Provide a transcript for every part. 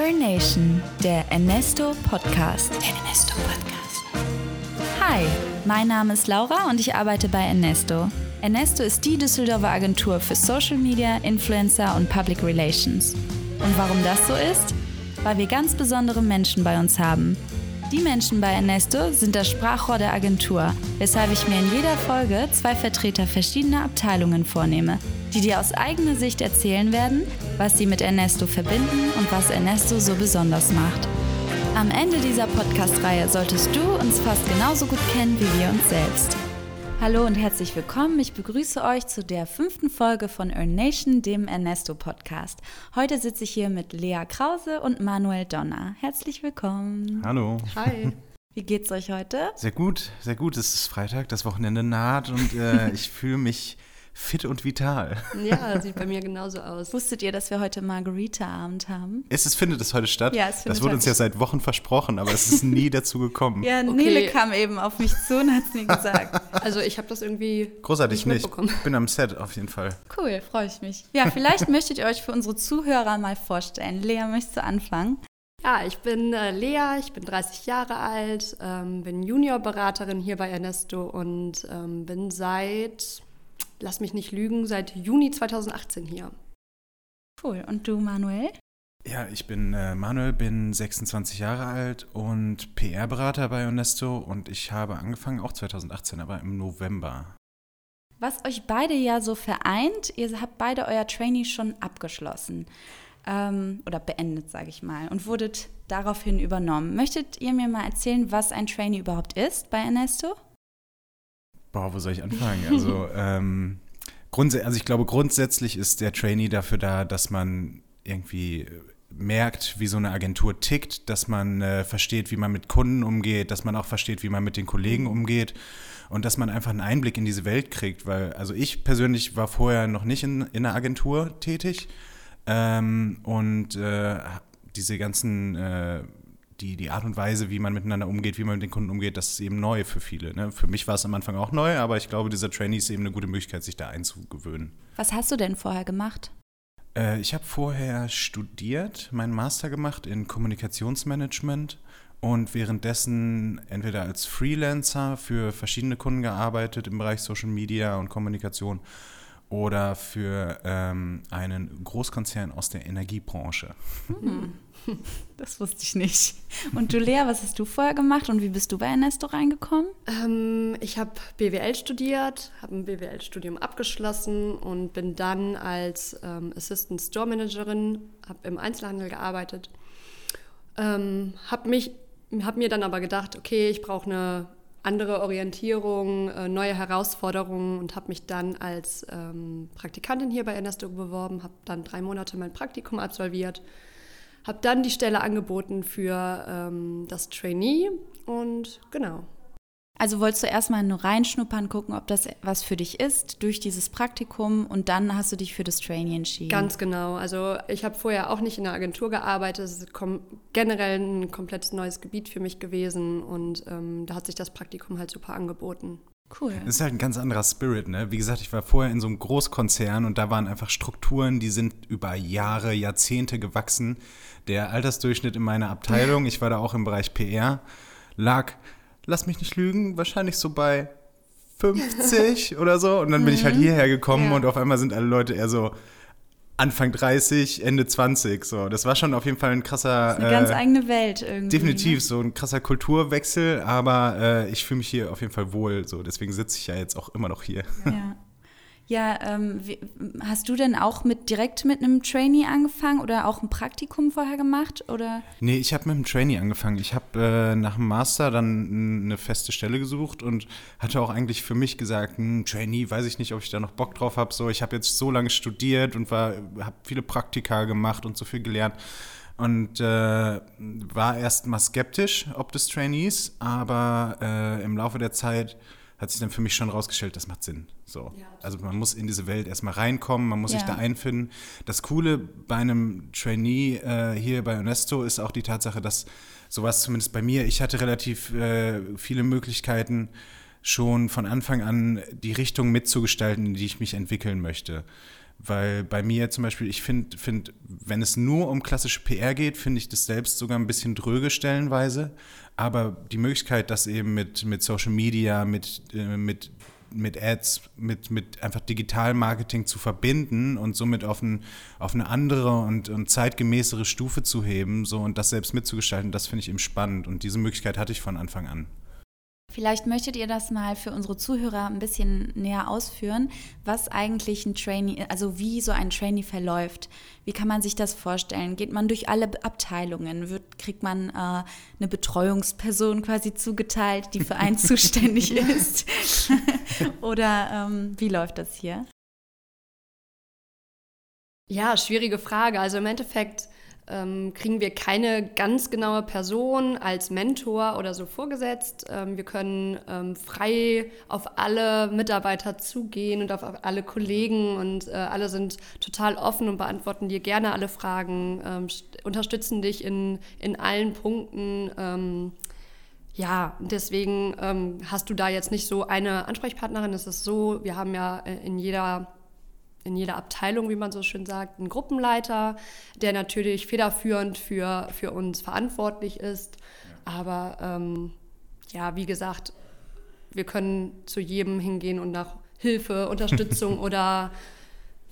Earn Nation, der Ernesto Podcast. Der Ernesto Podcast. Hi, mein Name ist Laura und ich arbeite bei Ernesto. Ernesto ist die Düsseldorfer Agentur für Social Media, Influencer und Public Relations. Und warum das so ist? Weil wir ganz besondere Menschen bei uns haben. Die Menschen bei Ernesto sind das Sprachrohr der Agentur, weshalb ich mir in jeder Folge zwei Vertreter verschiedener Abteilungen vornehme, die dir aus eigener Sicht erzählen werden, was sie mit Ernesto verbinden und was Ernesto so besonders macht. Am Ende dieser Podcast-Reihe solltest du uns fast genauso gut kennen wie wir uns selbst. Hallo und herzlich willkommen. Ich begrüße euch zu der fünften Folge von Earn Nation, dem Ernesto Podcast. Heute sitze ich hier mit Lea Krause und Manuel Donner. Herzlich willkommen. Hallo. Hi. Wie geht's euch heute? Sehr gut, sehr gut. Es ist Freitag, das Wochenende naht und äh, ich fühle mich fit und vital. Ja, sieht bei mir genauso aus. Wusstet ihr, dass wir heute Margarita-Abend haben? Ist es, findet es heute statt? Ja, es findet Das wurde uns ja seit Wochen versprochen, aber es ist nie dazu gekommen. Ja, Okay. Nele kam eben auf mich zu und hat es mir gesagt. Also ich habe das irgendwie Großartig nicht nicht. mitbekommen. Ich bin am Set auf jeden Fall. Cool, freue ich mich. Ja, vielleicht möchtet ihr euch für unsere Zuhörer mal vorstellen. Lea, möchtest du anfangen? Ja, ich bin äh, Lea, ich bin 30 Jahre alt, ähm, bin Juniorberaterin hier bei Ernesto und ähm, bin seit, lass mich nicht lügen, seit Juni 2018 hier. Cool. Und du, Manuel? Ja, ich bin äh, Manuel, bin 26 Jahre alt und PR-Berater bei Onesto und ich habe angefangen, auch 2018, aber im November. Was euch beide ja so vereint, ihr habt beide euer Trainee schon abgeschlossen. Ähm, oder beendet, sage ich mal, und wurdet daraufhin übernommen. Möchtet ihr mir mal erzählen, was ein Trainee überhaupt ist bei Ernesto? Boah, wo soll ich anfangen? Also, ähm, also ich glaube, grundsätzlich ist der Trainee dafür da, dass man irgendwie merkt, wie so eine Agentur tickt, dass man äh, versteht, wie man mit Kunden umgeht, dass man auch versteht, wie man mit den Kollegen umgeht und dass man einfach einen Einblick in diese Welt kriegt, weil also ich persönlich war vorher noch nicht in, in einer Agentur tätig ähm, und äh, diese ganzen äh, die, die Art und Weise, wie man miteinander umgeht, wie man mit den Kunden umgeht, das ist eben neu für viele. Ne? Für mich war es am Anfang auch neu, aber ich glaube, dieser Trainee ist eben eine gute Möglichkeit, sich da einzugewöhnen. Was hast du denn vorher gemacht? Äh, ich habe vorher studiert, meinen Master gemacht in Kommunikationsmanagement und währenddessen entweder als Freelancer für verschiedene Kunden gearbeitet im Bereich Social Media und Kommunikation oder für ähm, einen Großkonzern aus der Energiebranche. Das wusste ich nicht. Und du, Lea, was hast du vorher gemacht und wie bist du bei Ernesto reingekommen? Ähm, ich habe BWL studiert, habe ein BWL-Studium abgeschlossen und bin dann als ähm, Assistant Store Managerin, habe im Einzelhandel gearbeitet. Ähm, habe habe mir dann aber gedacht, okay, ich brauche eine andere Orientierung, äh, neue Herausforderungen und habe mich dann als ähm, Praktikantin hier bei Ernesto beworben, habe dann drei Monate mein Praktikum absolviert, habe dann die Stelle angeboten für ähm, das Trainee und genau. Also wolltest du erstmal nur reinschnuppern, gucken, ob das was für dich ist durch dieses Praktikum und dann hast du dich für das Trainee entschieden. Ganz genau. Also ich habe vorher auch nicht in der Agentur gearbeitet. Es ist generell ein komplettes neues Gebiet für mich gewesen und ähm, da hat sich das Praktikum halt super angeboten. Cool. Das ist halt ein ganz anderer Spirit, ne? Wie gesagt, ich war vorher in so einem Großkonzern und da waren einfach Strukturen, die sind über Jahre, Jahrzehnte gewachsen. Der Altersdurchschnitt in meiner Abteilung, ich war da auch im Bereich PR, lag, lass mich nicht lügen, wahrscheinlich so bei 50 oder so. Und dann bin ich halt hierher gekommen Ja. und auf einmal sind alle Leute eher so Anfang 30, Ende 20. So, das war schon auf jeden Fall ein krasser. Eine ganz äh, eigene Welt irgendwie. Definitiv, Ne? so ein krasser Kulturwechsel, aber äh, ich fühle mich hier auf jeden Fall wohl. So, deswegen sitze ich ja jetzt auch immer noch hier. Ja. Ja, ähm, wie, hast du denn auch mit direkt mit einem Trainee angefangen oder auch ein Praktikum vorher gemacht? Oder? Nee, ich habe mit dem Trainee angefangen. Ich habe äh, nach dem Master dann eine feste Stelle gesucht und hatte auch eigentlich für mich gesagt, hm, Trainee, weiß ich nicht, ob ich da noch Bock drauf habe. So, ich habe jetzt so lange studiert und habe viele Praktika gemacht und so viel gelernt. Und äh, war erst mal skeptisch ob des Trainees, aber äh, im Laufe der Zeit hat sich dann für mich schon rausgestellt, das macht Sinn. So. also man muss in diese Welt erstmal reinkommen, man muss sich Ja. da einfinden. Das Coole bei einem Trainee äh, hier bei Onesto ist auch die Tatsache, dass sowas zumindest bei mir, ich hatte relativ äh, viele Möglichkeiten, schon von Anfang an die Richtung mitzugestalten, in die ich mich entwickeln möchte. Weil bei mir zum Beispiel, ich finde, find, wenn es nur um klassische PR geht, finde ich das selbst sogar ein bisschen dröge stellenweise. Aber die Möglichkeit, das eben mit, mit Social Media, mit, äh, mit, mit Ads, mit, mit einfach Digitalmarketing zu verbinden und somit auf, ein, auf eine andere und, und zeitgemäßere Stufe zu heben so, und das selbst mitzugestalten, das finde ich eben spannend. Und diese Möglichkeit hatte ich von Anfang an. Vielleicht möchtet ihr das mal für unsere Zuhörer ein bisschen näher ausführen, was eigentlich ein Trainee, also wie so ein Trainee verläuft. Wie kann man sich das vorstellen? Geht man durch alle Abteilungen? Wird, kriegt man äh, eine Betreuungsperson quasi zugeteilt, die für einen zuständig ist? Oder ähm, wie läuft das hier? Ja, schwierige Frage. Also im Endeffekt ähm, kriegen wir keine ganz genaue Person als Mentor oder so vorgesetzt. Ähm, wir können ähm, frei auf alle Mitarbeiter zugehen und auf alle Kollegen und äh, alle sind total offen und beantworten dir gerne alle Fragen, ähm, unterstützen dich in, in allen Punkten. Ähm, ja, deswegen ähm, hast du da jetzt nicht so eine Ansprechpartnerin. Es ist so, wir haben ja äh, in jeder in jeder Abteilung, wie man so schön sagt, einen Gruppenleiter, der natürlich federführend für, für uns verantwortlich ist. Ja. Aber ähm, ja, wie gesagt, wir können zu jedem hingehen und nach Hilfe, Unterstützung oder,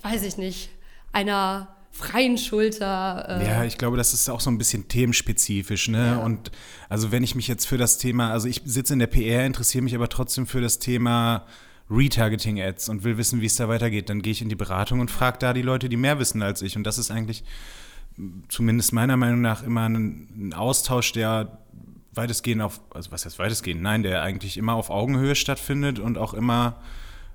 weiß ich nicht, einer freien Schulter. Äh ja, ich glaube, das ist auch so ein bisschen themenspezifisch. Ne? Ja. Und also wenn ich mich jetzt für das Thema, also ich sitze in der PR, interessiere mich aber trotzdem für das Thema Retargeting-Ads und will wissen, wie es da weitergeht, dann gehe ich in die Beratung und frage da die Leute, die mehr wissen als ich. Und das ist eigentlich zumindest meiner Meinung nach immer ein, ein Austausch, der weitestgehend auf, also was heißt weitestgehend? Nein, der eigentlich immer auf Augenhöhe stattfindet und auch immer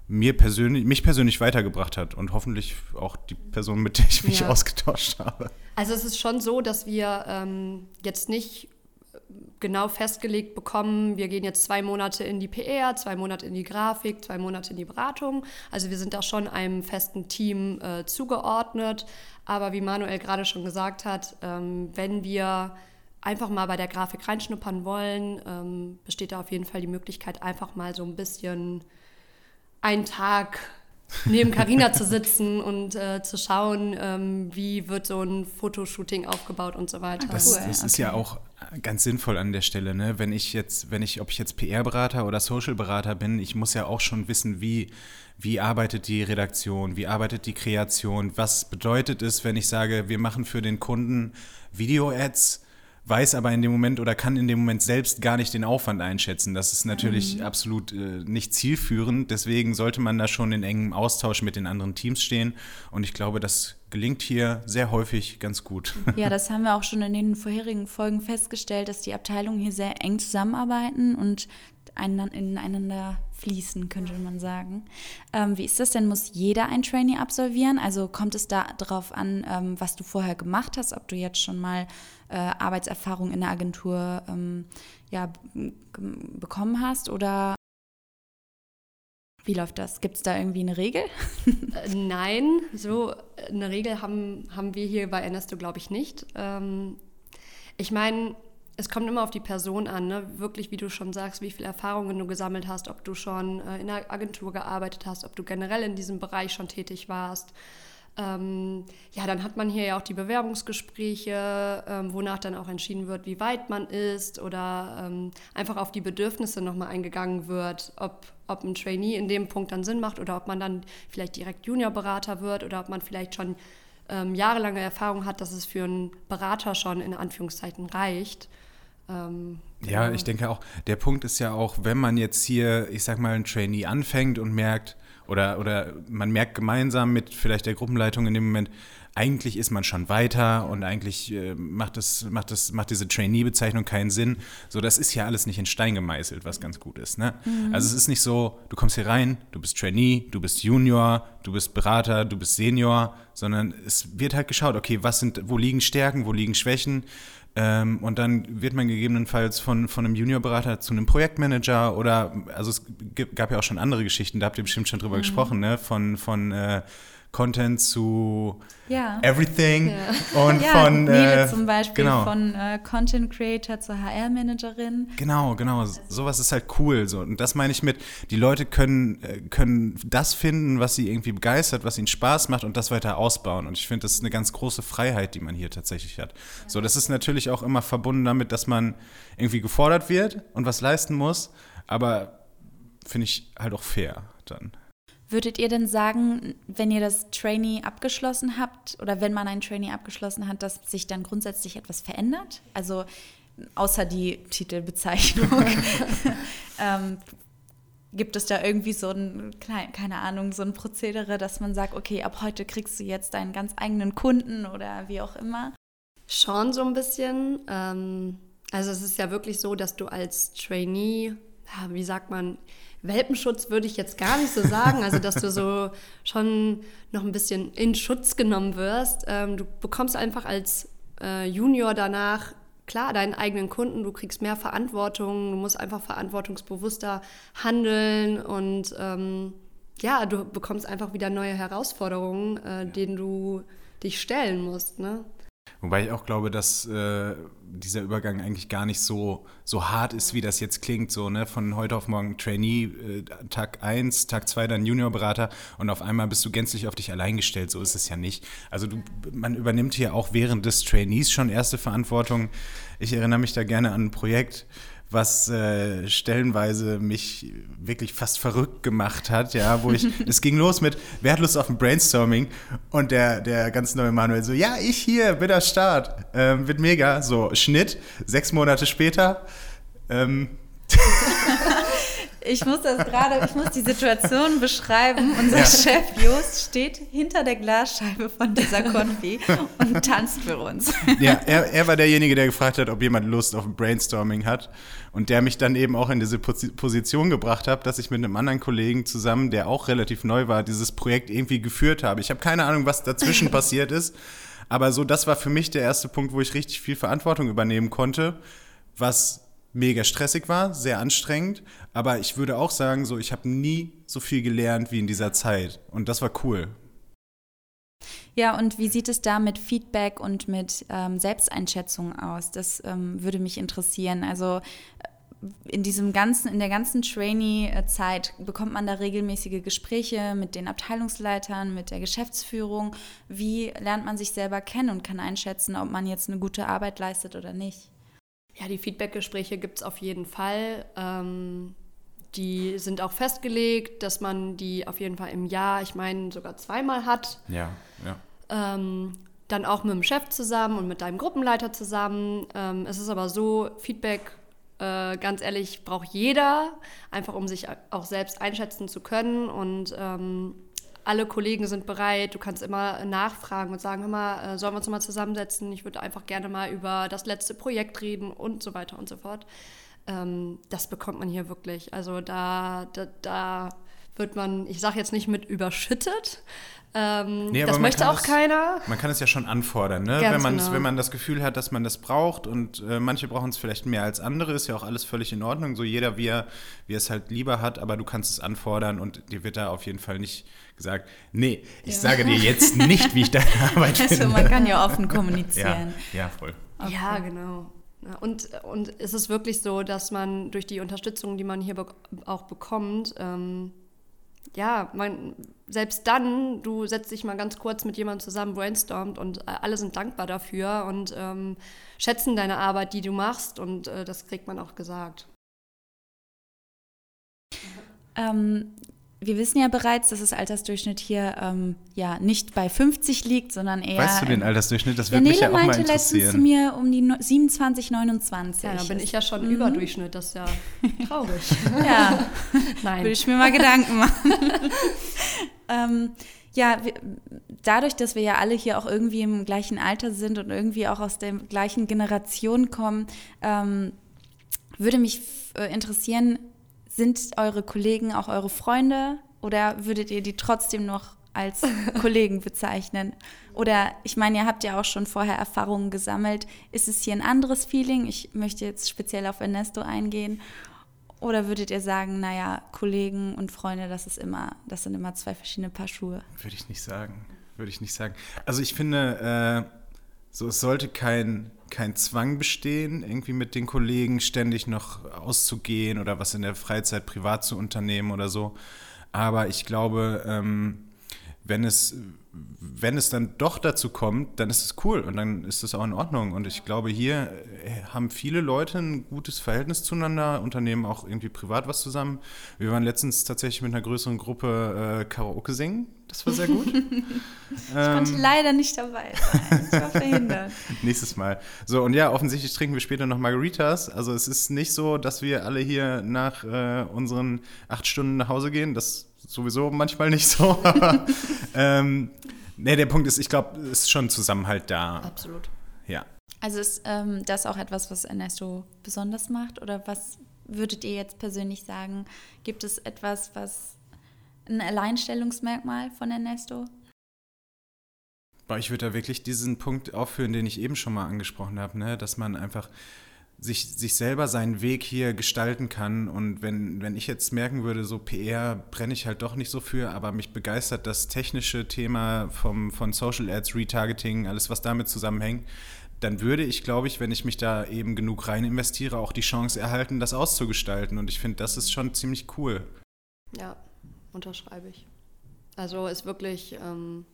mir persönlich, mich persönlich weitergebracht hat und hoffentlich auch die Person, mit der ich mich ja. ausgetauscht habe. Also es ist schon so, dass wir ähm, jetzt nicht genau festgelegt bekommen, wir gehen jetzt zwei Monate in die PR, zwei Monate in die Grafik, zwei Monate in die Beratung. Also wir sind da schon einem festen Team äh, zugeordnet. Aber wie Manuel gerade schon gesagt hat, ähm, wenn wir einfach mal bei der Grafik reinschnuppern wollen, ähm, besteht da auf jeden Fall die Möglichkeit, einfach mal so ein bisschen einen Tag neben Karina zu sitzen und äh, zu schauen, ähm, wie wird so ein Fotoshooting aufgebaut und so weiter. Das, cool, das okay. ist ja auch ganz sinnvoll an der Stelle, ne? Wenn ich jetzt, wenn ich, ob ich jetzt PR-Berater oder Social-Berater bin, ich muss ja auch schon wissen, wie, wie arbeitet die Redaktion, wie arbeitet die Kreation, was bedeutet es, wenn ich sage, wir machen für den Kunden Video-Ads, weiß aber in dem Moment oder kann in dem Moment selbst gar nicht den Aufwand einschätzen. Das ist natürlich mhm. absolut äh, nicht zielführend. Deswegen sollte man da schon in engem Austausch mit den anderen Teams stehen. Und ich glaube, das gelingt hier sehr häufig ganz gut. Ja, das haben wir auch schon in den vorherigen Folgen festgestellt, dass die Abteilungen hier sehr eng zusammenarbeiten und ineinander fließen, könnte man sagen. Ähm, wie ist das denn? Muss jeder ein Trainee absolvieren? Also kommt es da darauf an, ähm, was du vorher gemacht hast, ob du jetzt schon mal äh, Arbeitserfahrung in der Agentur ähm, ja, bekommen hast oder wie läuft das? Gibt es da irgendwie eine Regel? Äh, nein, so äh, eine Regel haben, haben wir hier bei Ernesto, glaube ich, nicht. Ähm, ich meine, es kommt immer auf die Person an, ne? wirklich, wie du schon sagst, wie viele Erfahrungen du gesammelt hast, ob du schon äh, in der Agentur gearbeitet hast, ob du generell in diesem Bereich schon tätig warst. Ähm, ja, dann hat man hier ja auch die Bewerbungsgespräche, ähm, wonach dann auch entschieden wird, wie weit man ist oder ähm, einfach auf die Bedürfnisse nochmal eingegangen wird, ob, ob ein Trainee in dem Punkt dann Sinn macht oder ob man dann vielleicht direkt Juniorberater wird oder ob man vielleicht schon ähm, jahrelange Erfahrung hat, dass es für einen Berater schon in Anführungszeichen reicht. Ähm, ja, genau. ich denke auch, der Punkt ist ja auch, wenn man jetzt hier, ich sag mal, ein Trainee anfängt und merkt, oder, oder man merkt gemeinsam mit vielleicht der Gruppenleitung in dem Moment, eigentlich ist man schon weiter und eigentlich äh, macht, das, macht, das, macht diese Trainee-Bezeichnung keinen Sinn. So, das ist ja alles nicht in Stein gemeißelt, was ganz gut ist. Ne? Mhm. Also es ist nicht so, du kommst hier rein, du bist Trainee, du bist Junior, du bist Berater, du bist Senior, sondern es wird halt geschaut, okay, was sind, wo liegen Stärken, wo liegen Schwächen, ähm, und dann wird man gegebenenfalls von, von einem Juniorberater zu einem Projektmanager oder, also es gab ja auch schon andere Geschichten, da habt ihr bestimmt schon drüber mhm. gesprochen, ne? von, von äh, Content zu ja. Everything ja. und ja, von Nele äh, zum Beispiel genau. von äh, Content Creator zur HR Managerin. Genau, genau. Sowas ist halt cool. So. Und das meine ich mit, die Leute können, äh, können das finden, was sie irgendwie begeistert, was ihnen Spaß macht und das weiter ausbauen. Und ich finde, das ist eine ganz große Freiheit, die man hier tatsächlich hat. So, das ist natürlich auch immer verbunden damit, dass man irgendwie gefordert wird und was leisten muss. Aber finde ich halt auch fair dann. Würdet ihr denn sagen, wenn ihr das Trainee abgeschlossen habt oder wenn man ein Trainee abgeschlossen hat, dass sich dann grundsätzlich etwas verändert? Also außer die Titelbezeichnung. ähm, gibt es da irgendwie so ein, keine Ahnung, so ein Prozedere, dass man sagt, okay, ab heute kriegst du jetzt deinen ganz eigenen Kunden oder wie auch immer? Schon so ein bisschen. Ähm, also es ist ja wirklich so, dass du als Trainee, wie sagt man, Welpenschutz würde ich jetzt gar nicht so sagen, also dass du so schon noch ein bisschen in Schutz genommen wirst. Ähm, du bekommst einfach als äh, Junior danach klar deinen eigenen Kunden, du kriegst mehr Verantwortung, du musst einfach verantwortungsbewusster handeln und ähm, ja, du bekommst einfach wieder neue Herausforderungen, äh, denen du dich stellen musst. Ne? Wobei ich auch glaube, dass äh, dieser Übergang eigentlich gar nicht so, so hart ist, wie das jetzt klingt. So, ne? Von heute auf morgen Trainee, äh, Tag 1, Tag 2 dann Juniorberater und auf einmal bist du gänzlich auf dich allein gestellt. So ist es ja nicht. Also du, man übernimmt hier auch während des Trainees schon erste Verantwortung. Ich erinnere mich da gerne an ein Projekt, was äh, stellenweise mich wirklich fast verrückt gemacht hat, ja, wo ich, es ging los mit, wer hat Lust auf ein Brainstorming? Und der, der ganz neue Manuel so, ja, ich hier, bin am Start, ähm, wird mega, so, Schnitt, sechs Monate später, ähm, Ich muss das gerade, ich muss die Situation beschreiben. Unser ja. Chef Jost steht hinter der Glasscheibe von dieser Konfi und tanzt für uns. Ja, er, er war derjenige, der gefragt hat, ob jemand Lust auf ein Brainstorming hat und der mich dann eben auch in diese Position gebracht hat, dass ich mit einem anderen Kollegen zusammen, der auch relativ neu war, dieses Projekt irgendwie geführt habe. Ich habe keine Ahnung, was dazwischen passiert ist, aber so, das war für mich der erste Punkt, wo ich richtig viel Verantwortung übernehmen konnte, was mega stressig war, sehr anstrengend, aber ich würde auch sagen, so ich habe nie so viel gelernt wie in dieser Zeit und das war cool. Ja, und wie sieht es da mit Feedback und mit ähm, Selbsteinschätzung aus? Das ähm, würde mich interessieren. Also äh, in diesem ganzen, in der ganzen Trainee-Zeit bekommt man da regelmäßige Gespräche mit den Abteilungsleitern, mit der Geschäftsführung. Wie lernt man sich selber kennen und kann einschätzen, ob man jetzt eine gute Arbeit leistet oder nicht? Ja, die Feedbackgespräche gibt es auf jeden Fall. Ähm, die sind auch festgelegt, dass man die auf jeden Fall im Jahr, ich meine, sogar zweimal hat. Ja, ja. Ähm, dann auch mit dem Chef zusammen und mit deinem Gruppenleiter zusammen. Ähm, es ist aber so, Feedback, äh, ganz ehrlich, braucht jeder, einfach um sich auch selbst einschätzen zu können. Und ähm, alle Kollegen sind bereit. Du kannst immer nachfragen und sagen, mal, äh, sollen wir uns mal zusammensetzen? Ich würde einfach gerne mal über das letzte Projekt reden und so weiter und so fort. Ähm, das bekommt man hier wirklich. Also da, da, da wird man, ich sage jetzt nicht mit überschüttet. Ähm, nee, das möchte auch das, keiner. Man kann es ja schon anfordern, ne? wenn, genau. wenn man das Gefühl hat, dass man das braucht und äh, manche brauchen es vielleicht mehr als andere, ist ja auch alles völlig in Ordnung. So jeder, wie er, wie er es halt lieber hat, aber du kannst es anfordern und dir wird da auf jeden Fall nicht gesagt, nee, ich ja. sage dir jetzt nicht, wie ich deine Arbeit also, finde. Man kann ja offen kommunizieren. Ja, ja voll. Okay. Ja, genau. Und, und es ist wirklich so, dass man durch die Unterstützung, die man hier be auch bekommt, ähm, ja, man, selbst dann, du setzt dich mal ganz kurz mit jemandem zusammen, brainstormt und äh, alle sind dankbar dafür und ähm, schätzen deine Arbeit, die du machst und äh, das kriegt man auch gesagt. Ähm, wir wissen ja bereits, dass das Altersdurchschnitt hier ähm, ja nicht bei 50 liegt, sondern eher. Weißt du den Altersdurchschnitt? Das würde mich ja auch mal interessieren. meinte letztens zu mir um die 27, 29. Ja, da bin ich ja schon mhm. Überdurchschnitt, das ist ja traurig. ja, nein. Würde ich mir mal Gedanken machen. ähm, ja, wir, dadurch, dass wir ja alle hier auch irgendwie im gleichen Alter sind und irgendwie auch aus der gleichen Generation kommen, ähm, würde mich äh, interessieren, sind eure Kollegen auch eure Freunde oder würdet ihr die trotzdem noch als Kollegen bezeichnen? Oder ich meine, ihr habt ja auch schon vorher Erfahrungen gesammelt. Ist es hier ein anderes Feeling? Ich möchte jetzt speziell auf Ernesto eingehen. Oder würdet ihr sagen, naja, Kollegen und Freunde, das ist immer, das sind immer zwei verschiedene Paar Schuhe? Würde ich nicht sagen. Würde ich nicht sagen. Also ich finde, äh, so es sollte kein, kein Zwang bestehen, irgendwie mit den Kollegen ständig noch auszugehen oder was in der Freizeit privat zu unternehmen oder so. Aber ich glaube, ähm, wenn es, wenn es dann doch dazu kommt, dann ist es cool und dann ist es auch in Ordnung. Und ich glaube, hier äh, haben viele Leute ein gutes Verhältnis zueinander, unternehmen auch irgendwie privat was zusammen. Wir waren letztens tatsächlich mit einer größeren Gruppe äh, Karaoke singen. Das war sehr gut. ich ähm, konnte leider nicht dabei sein. Ich war verhindert. Nächstes Mal. So, und ja, offensichtlich trinken wir später noch Margaritas. Also es ist nicht so, dass wir alle hier nach äh, unseren acht Stunden nach Hause gehen. Das sowieso manchmal nicht so. Aber ähm, nee, der Punkt ist, ich glaube, es ist schon Zusammenhalt da. Absolut. Ja. Also ist ähm, das auch etwas, was Ernesto besonders macht? Oder was würdet ihr jetzt persönlich sagen? Gibt es etwas, was ein Alleinstellungsmerkmal von Ernesto? Ich würde da wirklich diesen Punkt aufführen, den ich eben schon mal angesprochen habe, ne? dass man einfach sich, sich selber seinen Weg hier gestalten kann. Und wenn, wenn ich jetzt merken würde, so PR brenne ich halt doch nicht so für, aber mich begeistert das technische Thema vom, von Social Ads, Retargeting, alles, was damit zusammenhängt, dann würde ich, glaube ich, wenn ich mich da eben genug rein investiere, auch die Chance erhalten, das auszugestalten. Und ich finde, das ist schon ziemlich cool. Ja, unterschreibe ich. Also ist wirklich ähm,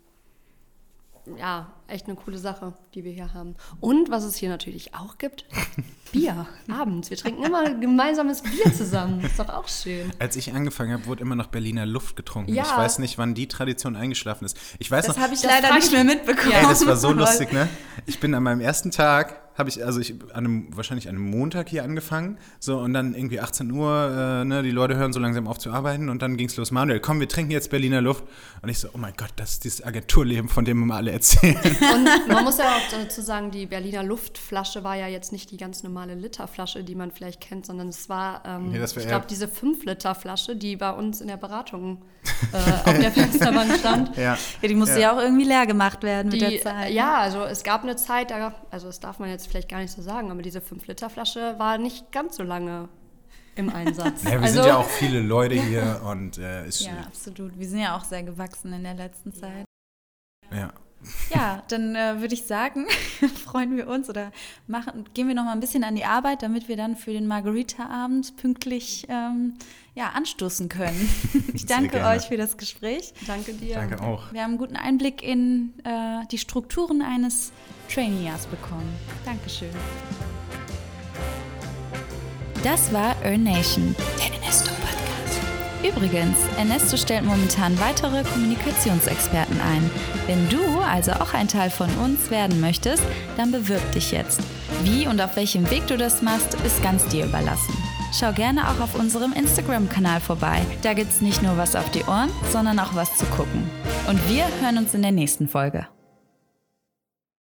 ja, echt eine coole Sache, die wir hier haben. Und was es hier natürlich auch gibt, Bier abends. Wir trinken immer gemeinsames Bier zusammen. Ist doch auch schön. Als ich angefangen habe, wurde immer noch Berliner Luft getrunken. Ja. Ich weiß nicht, wann die Tradition eingeschlafen ist. Ich weiß das habe ich leider nicht mehr mitbekommen. Ey, das war so lustig, ne? Ich bin an meinem ersten Tag habe ich, also ich an einem, wahrscheinlich an einem Montag hier angefangen, so und dann irgendwie 18 Uhr, äh, ne, die Leute hören so langsam auf zu arbeiten und dann ging es los, Manuel, komm, wir trinken jetzt Berliner Luft. Und ich so, oh mein Gott, das ist dieses Agenturleben, von dem wir alle erzählen. Und man muss ja auch dazu sagen, die Berliner Luftflasche war ja jetzt nicht die ganz normale Literflasche, die man vielleicht kennt, sondern es war, ähm, nee, ich glaube, diese 5-Liter-Flasche, die bei uns in der Beratung äh, auf der Fensterbank stand. Ja, ja die musste ja. ja. auch irgendwie leer gemacht werden die, mit der Zeit. Ja, also es gab eine Zeit, da, also das darf man jetzt vielleicht gar nicht so sagen, aber diese 5-Liter-Flasche war nicht ganz so lange im Einsatz. Ja, wir also, sind ja auch viele Leute hier und äh, ist Ja, absolut. Wir sind ja auch sehr gewachsen in der letzten Zeit. Ja. Ja, dann äh, würde ich sagen, freuen wir uns oder machen, gehen wir noch mal ein bisschen an die Arbeit, damit wir dann für den Margarita-Abend pünktlich ähm, ja, anstoßen können. Ich danke euch für das Gespräch. Danke dir. Danke auch. Wir haben einen guten Einblick in äh, die Strukturen eines Trainee-Jahrs bekommen. Dankeschön. Das war Earn Nation, der Ernesto Podcast. Übrigens, Ernesto stellt momentan weitere Kommunikationsexperten ein. Wenn du also auch ein Teil von uns werden möchtest, dann bewirb dich jetzt. Wie und auf welchem Weg du das machst, ist ganz dir überlassen. Schau gerne auch auf unserem Instagram-Kanal vorbei. Da gibt's nicht nur was auf die Ohren, sondern auch was zu gucken. Und wir hören uns in der nächsten Folge.